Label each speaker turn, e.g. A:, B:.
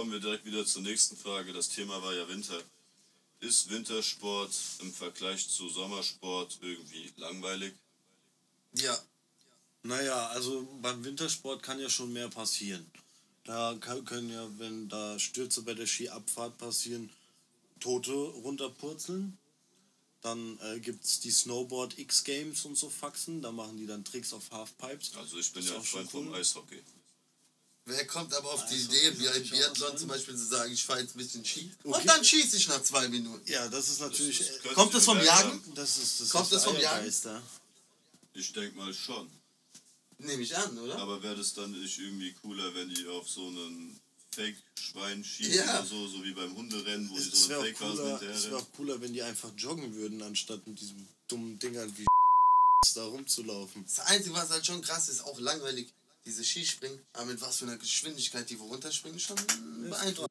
A: kommen wir direkt wieder zur nächsten Frage. Das Thema war ja Winter. Ist Wintersport im Vergleich zu Sommersport irgendwie langweilig?
B: Ja.
C: Naja, also beim Wintersport kann ja schon mehr passieren. Da können ja, wenn da Stürze bei der Skiabfahrt passieren, Tote runterpurzeln. Dann äh, gibt es die Snowboard X-Games und so Faxen. Da machen die dann Tricks auf Halfpipes.
A: Also ich bin
C: Ist
A: ja
C: auch schon
A: Freund vom
C: cool.
A: Eishockey.
B: Wer kommt aber auf die
C: Also,
B: Idee,
C: wie
B: ein Biathlon zum Beispiel zu sagen, ich fahre jetzt ein bisschen Ski
C: Okay.
B: und dann schieße ich nach zwei Minuten.
C: Ja, das ist natürlich.
A: Das- das
B: Kommt das vom Jagen?
C: das ist, das
B: Kommt
C: ist
B: das vom Jagen?
A: Ich denke mal schon.
B: Nehme ich an, oder?
A: Aber wäre das dann nicht irgendwie cooler, wenn die auf so einen Fake-Schwein schießen
B: Ja.
A: oder so, so wie beim Hunderennen, wo
C: Es,
A: die so
C: wäre
A: einen
C: auch,
A: Fake-Hasen
C: cooler, es wär
A: hinterherrennen?
C: auch cooler, wenn die einfach joggen würden, anstatt mit diesen dummen Dingern wie da rumzulaufen.
B: Das Einzige, was halt schon krass ist, auch langweilig, diese Skispringen, aber mit was für einer Geschwindigkeit die wo runterspringen, schon beeindruckend.